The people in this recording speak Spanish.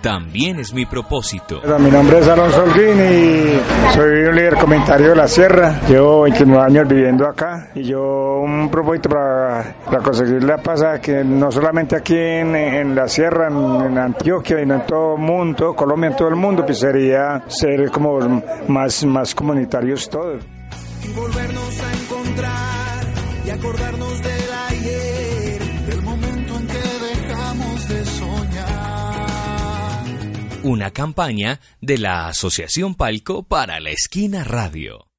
también es mi propósito. Mi nombre es Alonso Holguín y soy un líder comentario de la Sierra. Llevo 29 años viviendo acá y yo un propósito para, conseguir la paz, que no solamente aquí en, la Sierra, en, Antioquia, sino en todo el mundo, Colombia, en todo el mundo, pues sería ser como más, más comunitarios todos. Y volvernos a encontrar y acordarnos de una campaña de la Asociación Palco para la Esquina Radio.